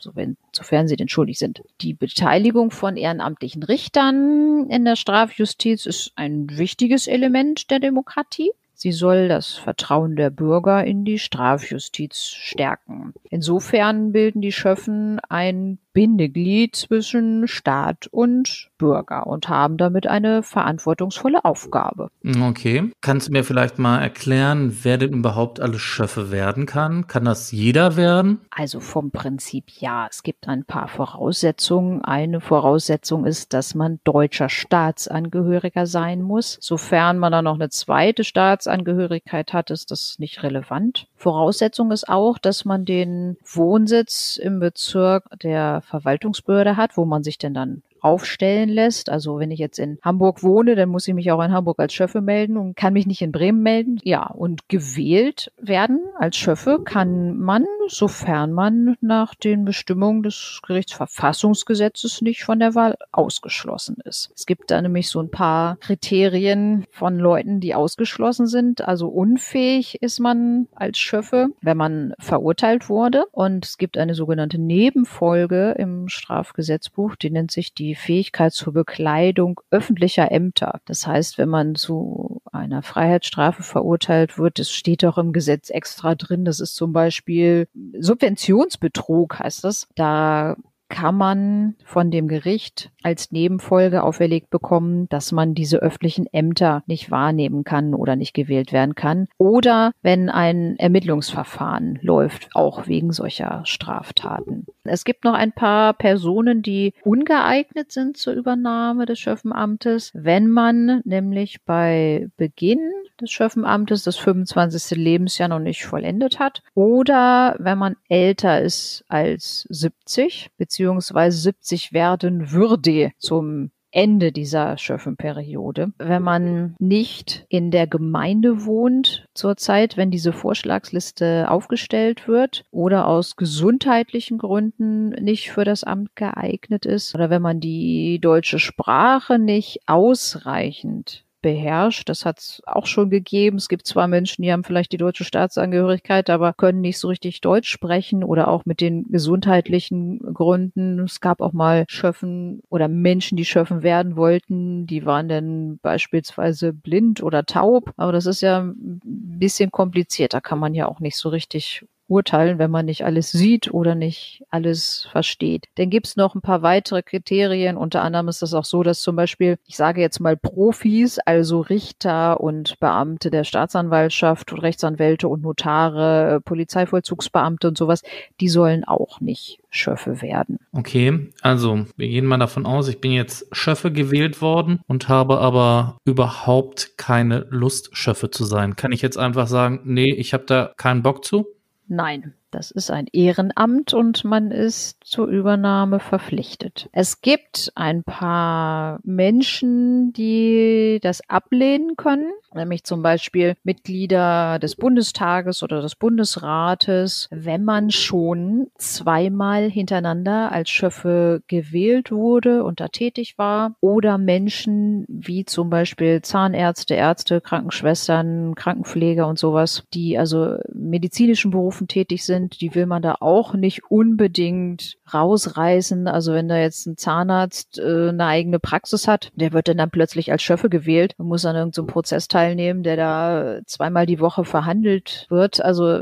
sofern sie denn schuldig sind. Die Beteiligung von ehrenamtlichen Richtern in der Strafjustiz ist ein wichtiges Element der Demokratie. Sie soll das Vertrauen der Bürger in die Strafjustiz stärken. Insofern bilden die Schöffen ein Bindeglied zwischen Staat und Bürger und haben damit eine verantwortungsvolle Aufgabe. Okay. Kannst du mir vielleicht mal erklären, wer denn überhaupt alles Schöffe werden kann? Kann das jeder werden? Also vom Prinzip ja. Es gibt ein paar Voraussetzungen. Eine Voraussetzung ist, dass man deutscher Staatsangehöriger sein muss. Sofern man dann noch eine zweite Staatsangehörigkeit hat, ist das nicht relevant. Voraussetzung ist auch, dass man den Wohnsitz im Bezirk der Verwaltungsbehörde hat, wo man sich denn dann aufstellen lässt. Also wenn ich jetzt in Hamburg wohne, dann muss ich mich auch in Hamburg als Schöffe melden und kann mich nicht in Bremen melden. Ja, und gewählt werden als Schöffe kann man, sofern man nach den Bestimmungen des Gerichtsverfassungsgesetzes nicht von der Wahl ausgeschlossen ist. Es gibt da nämlich so ein paar Kriterien von Leuten, die ausgeschlossen sind. Also unfähig ist man als Schöffe, wenn man verurteilt wurde. Und es gibt eine sogenannte Nebenfolge im Strafgesetzbuch, die nennt sich die Fähigkeit zur Bekleidung öffentlicher Ämter. Das heißt, wenn man zu einer Freiheitsstrafe verurteilt wird, das steht auch im Gesetz extra drin, das ist zum Beispiel Subventionsbetrug heißt das. Da kann man von dem Gericht als Nebenfolge auferlegt bekommen, dass man diese öffentlichen Ämter nicht wahrnehmen kann oder nicht gewählt werden kann. Oder wenn ein Ermittlungsverfahren läuft, auch wegen solcher Straftaten. Es gibt noch ein paar Personen, die ungeeignet sind zur Übernahme des Schöffenamtes, wenn man nämlich bei Beginn des Schöffenamtes das 25. Lebensjahr noch nicht vollendet hat oder wenn man älter ist als 70 beziehungsweise 70 werden würde zum Ende dieser Schöffenperiode. Wenn man nicht in der Gemeinde wohnt zurzeit, wenn diese Vorschlagsliste aufgestellt wird oder aus gesundheitlichen Gründen nicht für das Amt geeignet ist oder wenn man die deutsche Sprache nicht ausreichend beherrscht. Das hat es auch schon gegeben. Es gibt zwar Menschen, die haben vielleicht die deutsche Staatsangehörigkeit, aber können nicht so richtig Deutsch sprechen oder auch mit den gesundheitlichen Gründen. Es gab auch mal Schöffen oder Menschen, die Schöffen werden wollten. Die waren dann beispielsweise blind oder taub. Aber das ist ja ein bisschen kompliziert. Da kann man ja auch nicht so richtig urteilen, wenn man nicht alles sieht oder nicht alles versteht. Dann gibt es noch ein paar weitere Kriterien. Unter anderem ist das auch so, dass zum Beispiel, ich sage jetzt mal Profis, also Richter und Beamte der Staatsanwaltschaft und Rechtsanwälte und Notare, Polizeivollzugsbeamte und sowas, die sollen auch nicht Schöffe werden. Okay, also wir gehen mal davon aus, ich bin jetzt Schöffe gewählt worden und habe aber überhaupt keine Lust, Schöffe zu sein. Kann ich jetzt einfach sagen, nee, ich habe da keinen Bock zu? Nein. Das ist ein Ehrenamt und man ist zur Übernahme verpflichtet. Es gibt ein paar Menschen, die das ablehnen können, nämlich zum Beispiel Mitglieder des Bundestages oder des Bundesrates, wenn man schon zweimal hintereinander als Schöffe gewählt wurde und da tätig war, oder Menschen wie zum Beispiel Zahnärzte, Ärzte, Krankenschwestern, Krankenpfleger und sowas, die also medizinischen Berufen tätig sind, sind, die will man da auch nicht unbedingt rausreißen. Also wenn da jetzt ein Zahnarzt äh, eine eigene Praxis hat, der wird dann, dann plötzlich als Schöffe gewählt und muss an irgendeinem so Prozess teilnehmen, der da zweimal die Woche verhandelt wird. Also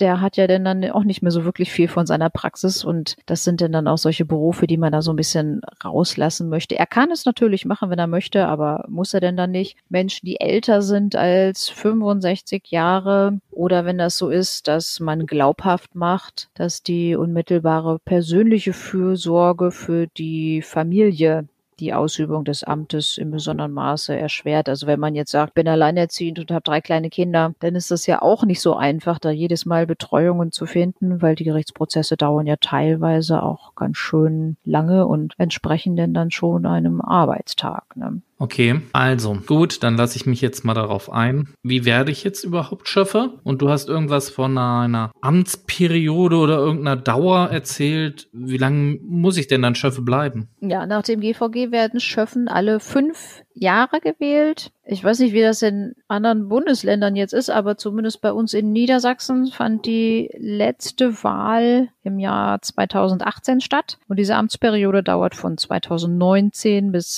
der hat ja dann, auch nicht mehr so wirklich viel von seiner Praxis und das sind dann auch solche Berufe, die man da so ein bisschen rauslassen möchte. Er kann es natürlich machen, wenn er möchte, aber muss er denn dann nicht? Menschen, die älter sind als 65 Jahre oder wenn das so ist, dass man glaubhaft macht, dass die unmittelbare persönliche Fürsorge für die Familie die Ausübung des Amtes im besonderen Maße erschwert. Also wenn man jetzt sagt, bin alleinerziehend und habe drei kleine Kinder, dann ist das ja auch nicht so einfach, da jedes Mal Betreuungen zu finden, weil die Gerichtsprozesse dauern ja teilweise auch ganz schön lange und entsprechen denn dann schon einem Arbeitstag. Ne? Okay, also gut, dann lasse ich mich jetzt mal darauf ein. Wie werde ich jetzt überhaupt Schöffer? Und du hast irgendwas von einer Amtsperiode oder irgendeiner Dauer erzählt. Wie lange muss ich denn dann Schöffe bleiben? Ja, nach dem GVG werden Schöffen alle fünf Jahre gewählt. Ich weiß nicht, wie das in anderen Bundesländern jetzt ist, aber zumindest bei uns in Niedersachsen fand die letzte Wahl im Jahr 2018 statt. Und diese Amtsperiode dauert von 2019 bis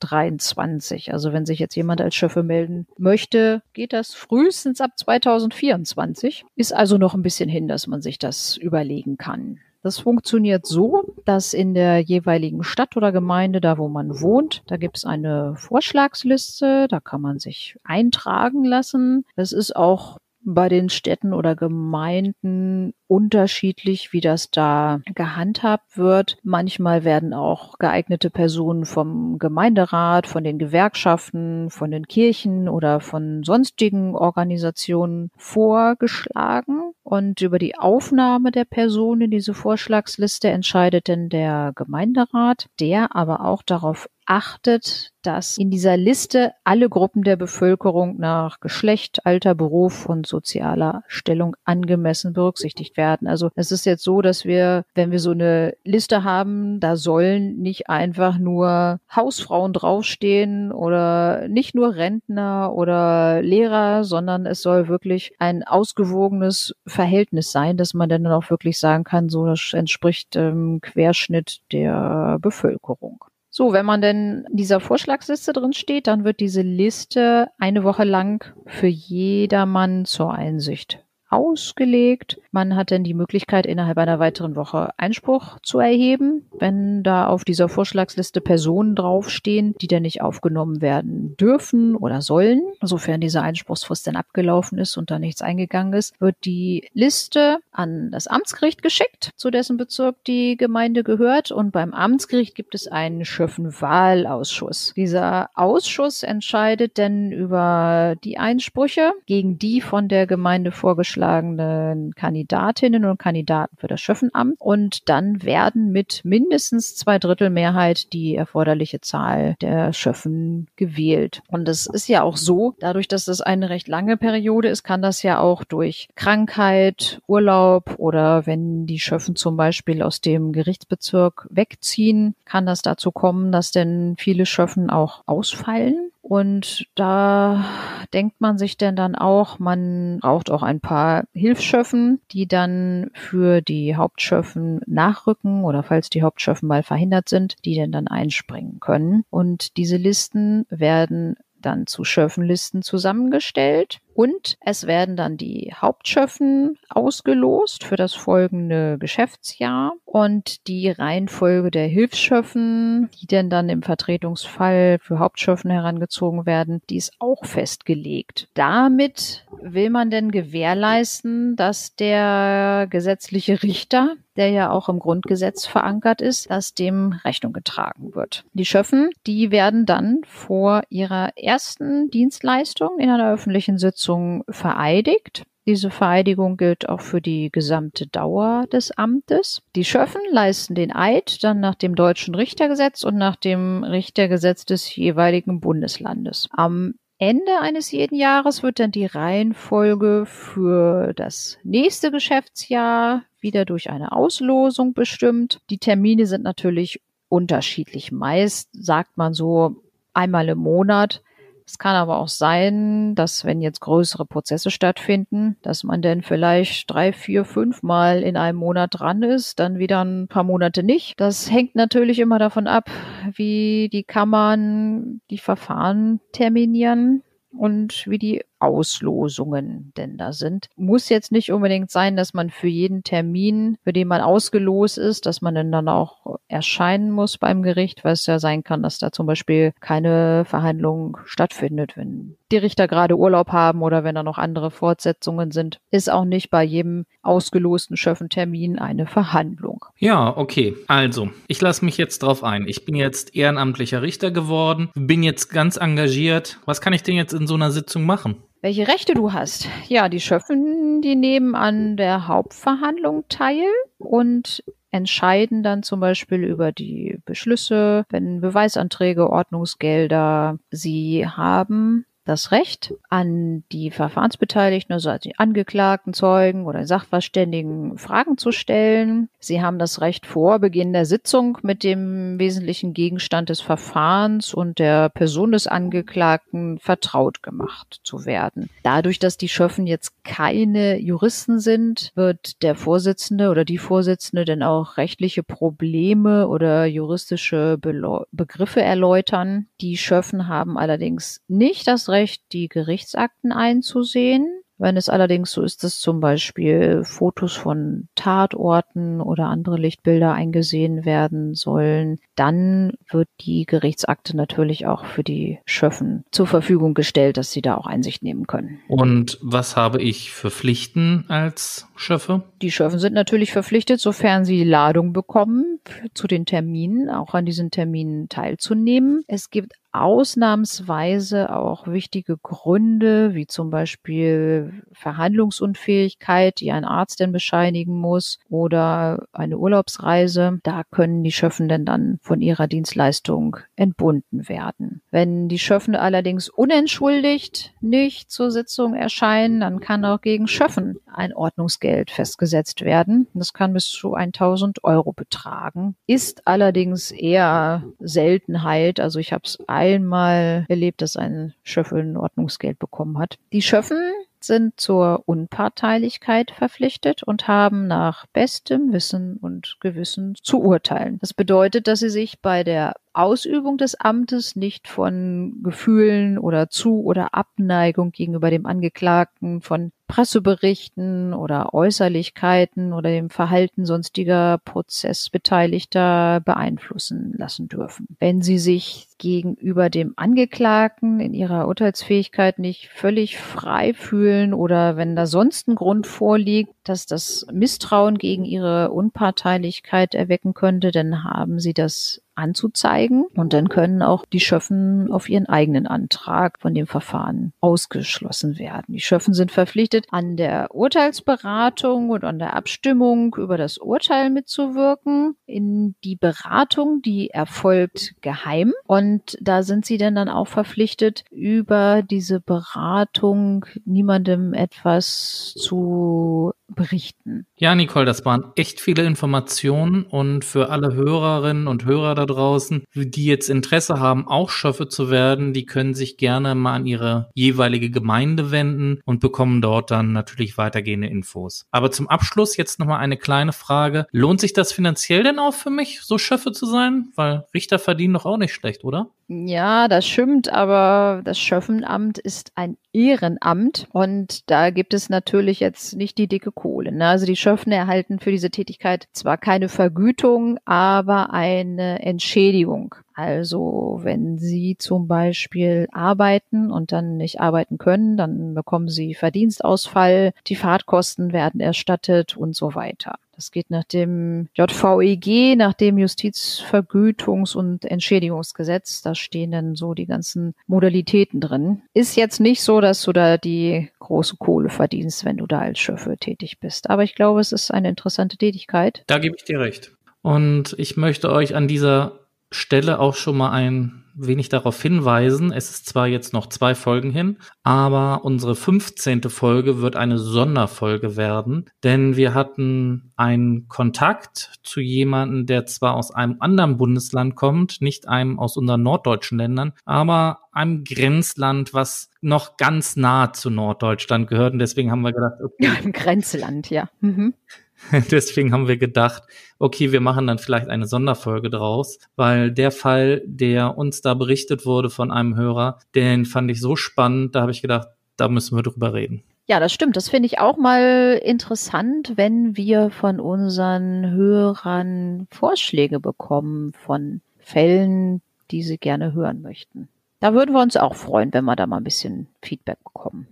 2023. Also wenn sich jetzt jemand als Schöffe melden möchte, geht das frühestens ab 2024. Ist also noch ein bisschen hin, dass man sich das überlegen kann. Das funktioniert so, dass in der jeweiligen Stadt oder Gemeinde, da wo man wohnt, da gibt es eine Vorschlagsliste, da kann man sich eintragen lassen. Das ist auch bei den Städten oder Gemeinden unterschiedlich, wie das da gehandhabt wird. Manchmal werden auch geeignete Personen vom Gemeinderat, von den Gewerkschaften, von den Kirchen oder von sonstigen Organisationen vorgeschlagen. Und über die Aufnahme der Person in diese Vorschlagsliste entscheidet denn der Gemeinderat, der aber auch darauf achtet, dass in dieser Liste alle Gruppen der Bevölkerung nach Geschlecht, Alter, Beruf und sozialer Stellung angemessen berücksichtigt werden. Also es ist jetzt so, dass wir, wenn wir so eine Liste haben, da sollen nicht einfach nur Hausfrauen draufstehen oder nicht nur Rentner oder Lehrer, sondern es soll wirklich ein ausgewogenes Verhältnis sein, dass man dann auch wirklich sagen kann, so das entspricht ähm, Querschnitt der Bevölkerung. So, wenn man denn in dieser Vorschlagsliste drin steht, dann wird diese Liste eine Woche lang für jedermann zur Einsicht ausgelegt. Man hat dann die Möglichkeit, innerhalb einer weiteren Woche Einspruch zu erheben, wenn da auf dieser Vorschlagsliste Personen draufstehen, die dann nicht aufgenommen werden dürfen oder sollen. Sofern diese Einspruchsfrist dann abgelaufen ist und da nichts eingegangen ist, wird die Liste an das Amtsgericht geschickt, zu dessen Bezirk die Gemeinde gehört. Und beim Amtsgericht gibt es einen Schöffenwahlausschuss. Dieser Ausschuss entscheidet dann über die Einsprüche gegen die von der Gemeinde vorgeschlagenen vorgeschlagenen Kandidatinnen und Kandidaten für das Schöffenamt und dann werden mit mindestens zwei Drittel Mehrheit die erforderliche Zahl der Schöffen gewählt. Und es ist ja auch so, dadurch, dass das eine recht lange Periode ist, kann das ja auch durch Krankheit, Urlaub oder wenn die Schöffen zum Beispiel aus dem Gerichtsbezirk wegziehen, kann das dazu kommen, dass denn viele Schöffen auch ausfallen. Und da denkt man sich denn dann auch, man braucht auch ein paar Hilfsschöffen, die dann für die Hauptschöffen nachrücken oder falls die Hauptschöffen mal verhindert sind, die denn dann einspringen können. Und diese Listen werden dann zu Schöffenlisten zusammengestellt und es werden dann die Hauptschöffen ausgelost für das folgende Geschäftsjahr und die Reihenfolge der Hilfsschöffen, die denn dann im Vertretungsfall für Hauptschöffen herangezogen werden, die ist auch festgelegt. Damit will man denn gewährleisten, dass der gesetzliche Richter der ja auch im Grundgesetz verankert ist, dass dem Rechnung getragen wird. Die Schöffen, die werden dann vor ihrer ersten Dienstleistung in einer öffentlichen Sitzung Sitzung vereidigt. Diese Vereidigung gilt auch für die gesamte Dauer des Amtes. Die Schöffen leisten den Eid dann nach dem deutschen Richtergesetz und nach dem Richtergesetz des jeweiligen Bundeslandes. Am Ende eines jeden Jahres wird dann die Reihenfolge für das nächste Geschäftsjahr wieder durch eine Auslosung bestimmt. Die Termine sind natürlich unterschiedlich. Meist sagt man so einmal im Monat. Es kann aber auch sein, dass wenn jetzt größere Prozesse stattfinden, dass man dann vielleicht drei, vier, fünf Mal in einem Monat dran ist, dann wieder ein paar Monate nicht. Das hängt natürlich immer davon ab, wie die Kammern die Verfahren terminieren und wie die Auslosungen denn da sind. Muss jetzt nicht unbedingt sein, dass man für jeden Termin, für den man ausgelost ist, dass man dann auch erscheinen muss beim Gericht, weil es ja sein kann, dass da zum Beispiel keine Verhandlung stattfindet, wenn die Richter gerade Urlaub haben oder wenn da noch andere Fortsetzungen sind, ist auch nicht bei jedem ausgelosten Schöffentermin eine Verhandlung. Ja, okay. Also, ich lasse mich jetzt drauf ein. Ich bin jetzt ehrenamtlicher Richter geworden, bin jetzt ganz engagiert. Was kann ich denn jetzt in so einer Sitzung machen? Welche Rechte du hast? Ja, die Schöffen, die nehmen an der Hauptverhandlung teil und entscheiden dann zum Beispiel über die Beschlüsse, wenn Beweisanträge, Ordnungsgelder sie haben das Recht an die Verfahrensbeteiligten, also die Angeklagten, Zeugen oder Sachverständigen Fragen zu stellen. Sie haben das Recht vor Beginn der Sitzung mit dem wesentlichen Gegenstand des Verfahrens und der Person des Angeklagten vertraut gemacht zu werden. Dadurch, dass die Schöffen jetzt keine Juristen sind, wird der Vorsitzende oder die Vorsitzende denn auch rechtliche Probleme oder juristische Be Begriffe erläutern. Die Schöffen haben allerdings nicht das Recht, die Gerichtsakten einzusehen. Wenn es allerdings so ist, dass zum Beispiel Fotos von Tatorten oder andere Lichtbilder eingesehen werden sollen, dann wird die Gerichtsakte natürlich auch für die Schöffen zur Verfügung gestellt, dass sie da auch Einsicht nehmen können. Und was habe ich für Pflichten als Schöffe? Die Schöffen sind natürlich verpflichtet, sofern sie Ladung bekommen, zu den Terminen, auch an diesen Terminen teilzunehmen. Es gibt ausnahmsweise auch wichtige Gründe, wie zum Beispiel Verhandlungsunfähigkeit, die ein Arzt denn bescheinigen muss, oder eine Urlaubsreise. Da können die Schöffenden dann von ihrer Dienstleistung entbunden werden. Wenn die Schöffen allerdings unentschuldigt nicht zur Sitzung erscheinen, dann kann auch gegen Schöffen ein Ordnungsgeld festgesetzt werden. Das kann bis zu 1000 Euro betragen, ist allerdings eher Seltenheit. Also ich habe es einmal erlebt, dass ein Schöffel ein Ordnungsgeld bekommen hat. Die Schöffen sind zur Unparteilichkeit verpflichtet und haben nach bestem Wissen und Gewissen zu urteilen. Das bedeutet, dass sie sich bei der Ausübung des Amtes nicht von Gefühlen oder Zu- oder Abneigung gegenüber dem Angeklagten, von Presseberichten oder Äußerlichkeiten oder dem Verhalten sonstiger Prozessbeteiligter beeinflussen lassen dürfen. Wenn sie sich gegenüber dem Angeklagten in ihrer Urteilsfähigkeit nicht völlig frei fühlen oder wenn da sonst ein Grund vorliegt, dass das Misstrauen gegen ihre Unparteilichkeit erwecken könnte, dann haben sie das anzuzeigen. Und dann können auch die Schöffen auf ihren eigenen Antrag von dem Verfahren ausgeschlossen werden. Die Schöffen sind verpflichtet, an der Urteilsberatung und an der Abstimmung über das Urteil mitzuwirken. In die Beratung, die erfolgt geheim. Und da sind sie denn dann auch verpflichtet, über diese Beratung niemandem etwas zu berichten. Ja, Nicole, das waren echt viele Informationen und für alle Hörerinnen und Hörer da draußen, die jetzt Interesse haben, auch Schöffe zu werden, die können sich gerne mal an ihre jeweilige Gemeinde wenden und bekommen dort dann natürlich weitergehende Infos. Aber zum Abschluss jetzt nochmal eine kleine Frage. Lohnt sich das finanziell denn auch für mich, so Schöffe zu sein? Weil Richter verdienen doch auch nicht schlecht, oder? Ja, das stimmt, aber das Schöffenamt ist ein Ehrenamt und da gibt es natürlich jetzt nicht die dicke Kohle. Ne? Also die Schöffen erhalten für diese Tätigkeit zwar keine Vergütung, aber eine Entschädigung. Also wenn Sie zum Beispiel arbeiten und dann nicht arbeiten können, dann bekommen Sie Verdienstausfall, die Fahrtkosten werden erstattet und so weiter. Das geht nach dem JVEG, nach dem Justizvergütungs- und Entschädigungsgesetz. Da stehen dann so die ganzen Modalitäten drin. Ist jetzt nicht so, dass du da die große Kohle verdienst, wenn du da als Chauffeur tätig bist. Aber ich glaube, es ist eine interessante Tätigkeit. Da gebe ich dir recht. Und ich möchte euch an dieser Stelle auch schon mal ein wenig darauf hinweisen. Es ist zwar jetzt noch zwei Folgen hin, aber unsere 15. Folge wird eine Sonderfolge werden, denn wir hatten einen Kontakt zu jemandem, der zwar aus einem anderen Bundesland kommt, nicht einem aus unseren norddeutschen Ländern, aber einem Grenzland, was noch ganz nah zu Norddeutschland gehört. Und deswegen haben wir gedacht, okay. Ja, im Grenzland, ja. Mhm. Deswegen haben wir gedacht, okay, wir machen dann vielleicht eine Sonderfolge draus, weil der Fall, der uns da berichtet wurde von einem Hörer, den fand ich so spannend, da habe ich gedacht, da müssen wir drüber reden. Ja, das stimmt. Das finde ich auch mal interessant, wenn wir von unseren Hörern Vorschläge bekommen von Fällen, die sie gerne hören möchten. Da würden wir uns auch freuen, wenn wir da mal ein bisschen Feedback bekommen.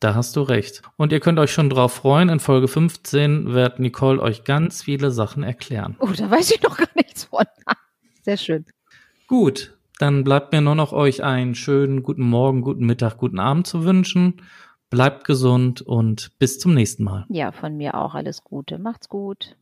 Da hast du recht. Und ihr könnt euch schon drauf freuen. In Folge 15 wird Nicole euch ganz viele Sachen erklären. Oh, da weiß ich noch gar nichts von. Sehr schön. Gut, dann bleibt mir nur noch euch einen schönen guten Morgen, guten Mittag, guten Abend zu wünschen. Bleibt gesund und bis zum nächsten Mal. Ja, von mir auch alles Gute. Macht's gut.